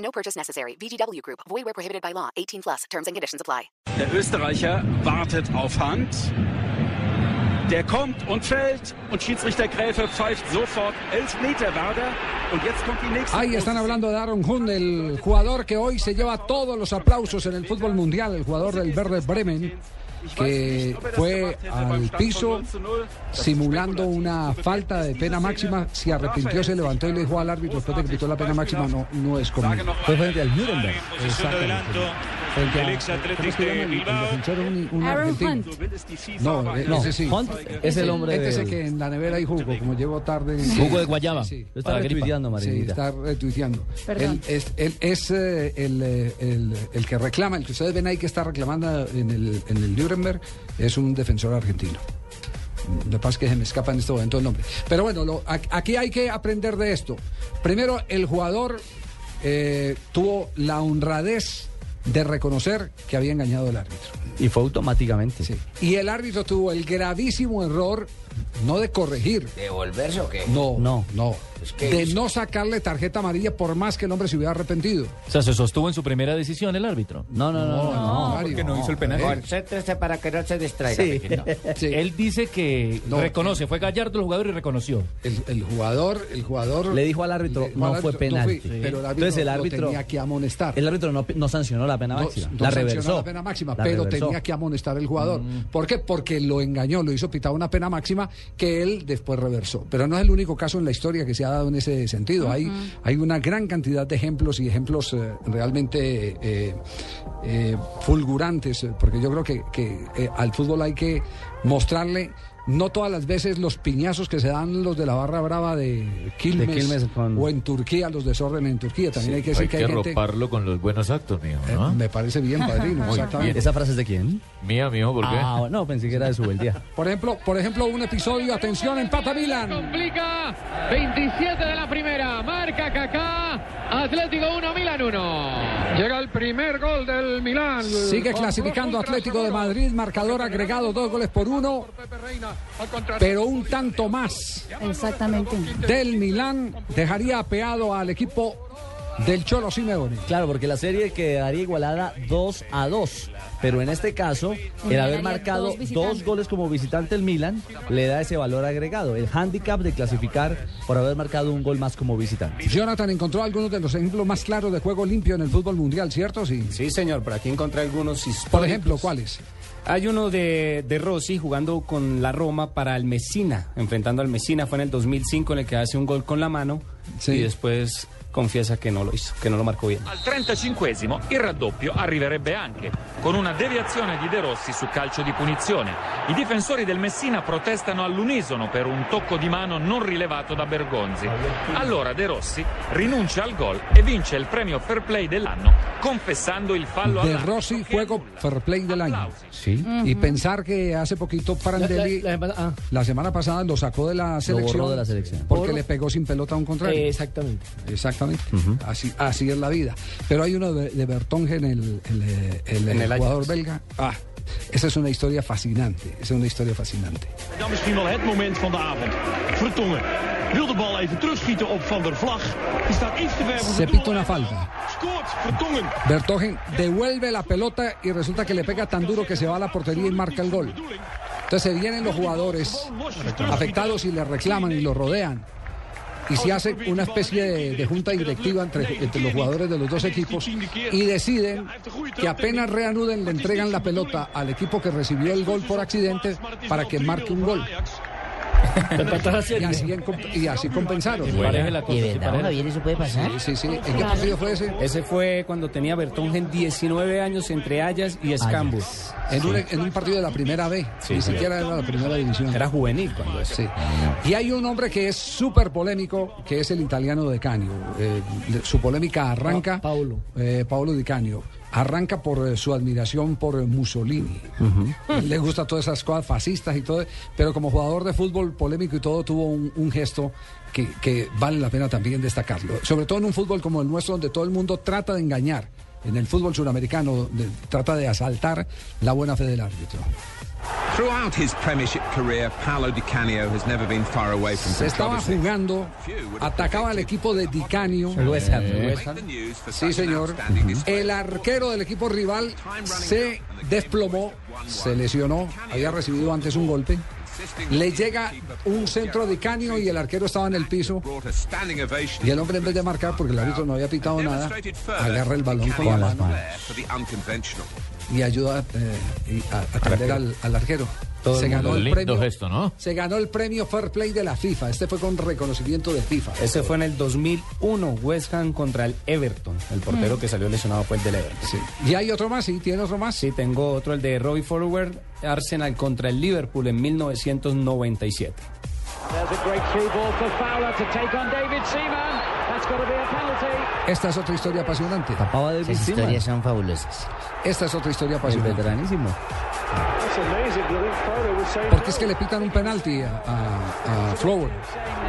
No purchase necessary. VGW Group. Void where prohibited by law. 18 plus. Terms and conditions apply. Der Österreicher wartet auf Hand. Der kommt und fällt und Schiedsrichter Gräfe pfeift sofort elf Meter Werder und jetzt kommt die nächste. Ahí están hablando de Aaron Hunt, el jugador que hoy se lleva todos los aplausos en el fútbol mundial, el jugador del Verde Bremen, que fue al piso simulando una falta de pena máxima. Se arrepintió, se levantó y le dijo al árbitro después de que pitó la pena máxima, no, no es conmigo. Fue frente al Nuremberg. Exactamente. Frente a- El ex ¿cómo Athletic es que llama de Bilbao? Un- argentino. No, No, ese sí. Hunt es el hombre Este del- que en la nevera hay jugo, como llevo tarde. Jugo de guayaba. Sí, estaba retuiteando, Sí, está retuiteando. Él es, él es, eh, el, eh, el- el que reclama, el que ustedes ven ahí que está reclamando en el, en el Nuremberg, es un defensor argentino. Lo que pasa es que se me escapa en este momento el nombre. Pero bueno, lo- aquí hay que aprender de esto. Primero, el jugador eh, tuvo la honradez de reconocer que había engañado al árbitro. Y fue automáticamente. Sí. Y el árbitro tuvo el gravísimo error, no de corregir, ¿Devolverse o qué? no, No. no, Es que de es- no sacarle tarjeta amarilla por más que el hombre se hubiera arrepentido. O sea, se sostuvo en su primera decisión el árbitro. No, no, no. no, no. Mario, porque no hizo el penal. Concéntrese para que no se distraiga. Sí. pequeño. Sí. Él dice que No, reconoce, fue Gallardo el jugador y reconoció. El, el jugador, el jugador Le dijo al árbitro, le- no al fue penalti. fui, pero el árbitro, Entonces el lo árbitro- tenía que amonestar. El árbitro no, no sancionó la pena No- máxima. no la reversó. la pena máxima, La pero reversó. tenía que amonestar el jugador. ¿Por qué? Porque lo engañó, lo hizo pitar una pena máxima que él después reversó. Pero no es el único caso en la historia que se ha dado en ese sentido. Hay, hay una gran cantidad de ejemplos y ejemplos eh, realmente eh, eh, fulgurantes, porque yo creo que, que, al fútbol hay que mostrarle. No todas las veces los piñazos que se dan los de la barra brava de Quilmes, De Quilmes con- o en Turquía, los desórdenes en Turquía. También hay que decir que hay gente... con los buenos actos, mijo, Eh, ¿no? me parece bien, padrino. exactamente. ¿Esa frase es de quién? Mía, mijo, ¿por qué? Ah, no, pensé que era de su día. Por ejemplo, por ejemplo, un episodio, atención, empata Milan. complica. 27 de la primera. Marca Kaká. Atlético 1, Milan 1. Llega el primer gol del Milan. Sigue clasificando Atlético de Madrid, marcador agregado, dos goles por uno, pero un tanto más Exactamente. del Milán dejaría apeado al equipo del Cholo Simeone. Claro, porque la serie quedaría igualada 2 a 2. Pero en este caso, el haber marcado dos goles como visitante el Milan le da ese valor agregado, el handicap de clasificar por haber marcado un gol más como visitante. Jonathan encontró algunos de los ejemplos más claros de juego limpio en el fútbol mundial, ¿cierto? Sí. Sí, señor, por aquí encontré algunos históricos. Por ejemplo, ¿cuáles? Hay uno de, de Rossi jugando con la Roma para el Messina, enfrentando al Messina. Fue en el 2005 en el que hace un gol con la mano Sí. y después confiesa que no lo hizo, que no lo marcó bien. Al 35esimo il raddoppio arriverebbe anche con una deviazione di De Rossi su calcio di punizione. I difensori del Messina protestano all'unisono per un tocco di mano non rilevato da Bergonzi. Allora De Rossi rinuncia al gol e vince il premio Fair Play dell'anno confessando il fallo De all'arbitro Rossi, che juego fair play del año. Sí. Y pensar que hace poquito Prandelli, La- la- la- ah. la semana pasada lo sacó de la selección. borró de la selección. Porque le pegó sin pelota a un contrario. Exactamente. Exactamente. Así, así es la vida. Pero hay uno de, de Bertongen, el, el, eh, el, En el jugador Ajax. belga. Ah, esa es una historia fascinante. Esa es una historia fascinante. Dan misschien wel het moment van de avond. Vertongen wil de bal even terugschieten op Van der Vlag. Die staat iets te ver voor Se pita una falta. Scoort Vertongen. Bertongen devuelve la pelota y resulta que le pega tan duro que se va a la portería y marca el gol. Entonces se vienen los jugadores afectados y le reclaman y lo rodean. Y se hace una especie de, junta directiva entre, entre los jugadores de los dos equipos y deciden que apenas reanuden le entregan la pelota al equipo que recibió el gol por accidente para que marque un gol. y, así, en y así compensaron. Sí, pareja la cosa, ¿De sí, verdad. Javier, eso puede pasar? Sí, sí, sí. ¿En qué partido fue ese? Ese fue cuando tenía Bertongen 19 años entre Ayas y Escambur. En un, en un partido de la primera B, ni siquiera era la primera división. Era juvenil cuando eso. Sí. Y hay un hombre que es súper polémico, que es el italiano de Canio. Eh, su polémica arranca. Pa- Paolo. eh, Paolo Di Canio. Arranca por eh, su admiración por eh, Mussolini. Le gusta todas esas cosas fascistas y todo, pero como jugador de fútbol polémico y todo, tuvo un, un gesto que, que vale la pena también destacarlo. Sobre todo en un fútbol como el nuestro, donde todo el mundo trata de engañar. En el fútbol suramericano de- trata de asaltar la buena fe del árbitro. Throughout his Premiership career, Paolo Di Canio has never been far away from Se estaba jugando, atacaba al equipo de Di Canio. El West Ham, el Eh, West Ham. Sí, señor. El arquero del equipo rival se desplomó, se lesionó, había recibido antes un golpe. Le llega un centro de Canio y el arquero estaba en el piso. Y el hombre en vez de marcar, porque el árbitro no había pitado nada, agarra el balón con la mano y ayuda eh, y a, a atender al, al arquero. Todo se el ganó el Lindo premio. gesto, ¿no? Se ganó el premio Fair Play de la FIFA. Este fue con reconocimiento de FIFA. Ese fue en el 2001, West Ham contra el Everton. El portero que salió lesionado fue el del Everton. Sí. ¿Y hay otro más? ¿Sí? ¿Tiene otro más? Sí, tengo otro, el de Roy Forward, Arsenal contra el Liverpool en 1997. Esta es otra historia apasionante. Tapaba de Esas historias son fabulosas. Esta es otra historia apasionante. veteranísimo. Porque es que le pitan un penalti a, a, a Flower.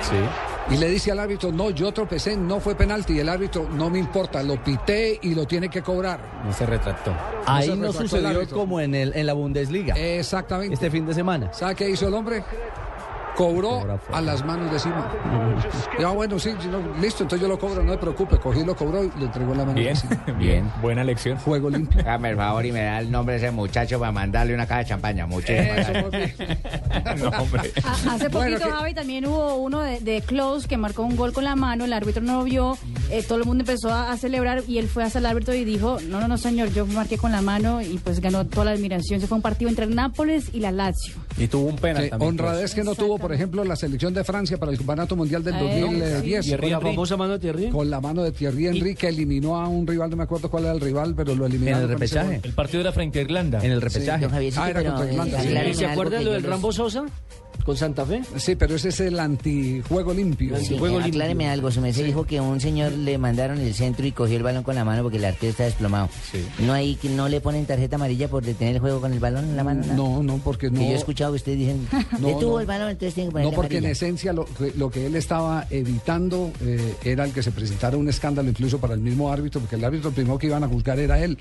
Sí. Y le dice al árbitro, no, yo tropecé, no fue penalti. Y el árbitro, no me importa, lo pité y lo tiene que cobrar. No se retractó. Ahí se no retractó sucedió como en, el, en la Bundesliga. Exactamente. Este fin de semana. ¿Sabe qué hizo el hombre? Cobró a las manos de Simón. Ya, bueno, sí, listo, entonces yo lo cobro, no se preocupe. Cogí, lo cobró y le entregó en la mano de Bien, Simón. bien. Buena lección. Juego limpio. Hágame el favor y me da el nombre de ese muchacho para mandarle una caja de champaña. Muchísimas. No, hombre. A- Hace poquito, Bueno, que- Javi, también hubo uno de, de Close que marcó un gol con la mano, el árbitro no lo vio, eh, todo el mundo empezó a, a celebrar y él fue hasta el árbitro y dijo, no, no, no, señor, yo marqué con la mano y pues ganó toda la admiración. Se fue un partido entre el Nápoles y la Lazio. Y tuvo un penal Sí, también. honradez que no tuvo, por ejemplo, la selección de Francia para el Campeonato Mundial del Eh, 2010. Thierry, la famosa mano de Thierry. Con la mano de Thierry Henry, que eliminó a un rival, no me acuerdo cuál era el rival, pero lo eliminó. En el repechaje. El partido era frente a Irlanda. En el repechaje. Ah, era pero, contra eh, Irlanda, sí. acláreme ¿Y se algo acuerda que lo del Rambo Sosa con Santa Fe? Sí, pero ese es el antijuego limpio. Sí. Sí, Juego eh, acláreme limpio. algo, su merced dijo que un señor le mandaron el centro y cogió el balón con la mano porque el arquero está desplomado. No hay que no le ponen tarjeta amarilla por detener el juego con el balón en la mano. No, no, porque no. Que yo he escuchado que ustedes dicen, No, detuvo no. el balón, entonces tiene que ponerle No, porque en esencia lo, que- lo que él estaba evitando eh, era el que se presentara un escándalo incluso para el mismo árbitro, porque el árbitro primero que iban a juzgar era él.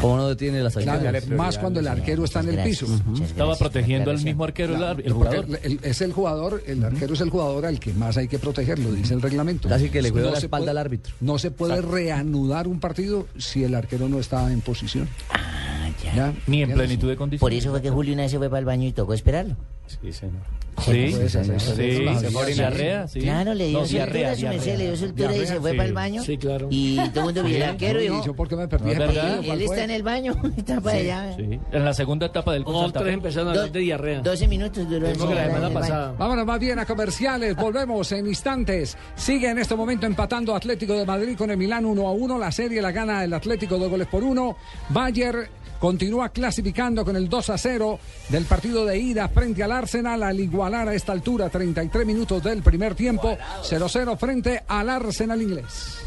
¿Cómo no detiene las Claro, acciones? más cuando el arquero está en el Gracias, piso. Estaba protegiendo al mismo arquero, el, el jugador. el- es el jugador, el arquero es el jugador al que más hay que protegerlo, dice el reglamento. Casi que le cuidó la se espalda puede- al árbitro. No se puede reanudar un partido si el arquero no está en posición. Ah, ya. ¿Ya? Ni en plenitud de condiciones. Por eso fue que Julio una vez se fue para el baño y tocó esperarlo. Sí, señor. Sí, Pues, sí, sí. diarrea. Claro, le dio No, soltura, diarrea, su merced, le dio soltura y se fue sí. para el baño. Sí, claro. Y todo el mundo vio el arquero y ¿Y dijo, por qué me perdí él está en el baño, está para allá. Sí, En la segunda etapa del Santa Otros empezaron a hablar de diarrea. 12 minutos duró el. Vámonos más bien a comerciales, volvemos en instantes. Sigue en este momento empatando Atlético de Madrid con el Milán 1 a 1. La serie la gana el Atlético dos goles por uno. Bayer continúa clasificando con el 2 a 0 del partido de ida frente al Arsenal al igualar a esta altura 33 minutos del primer tiempo 0-0 frente al Arsenal inglés.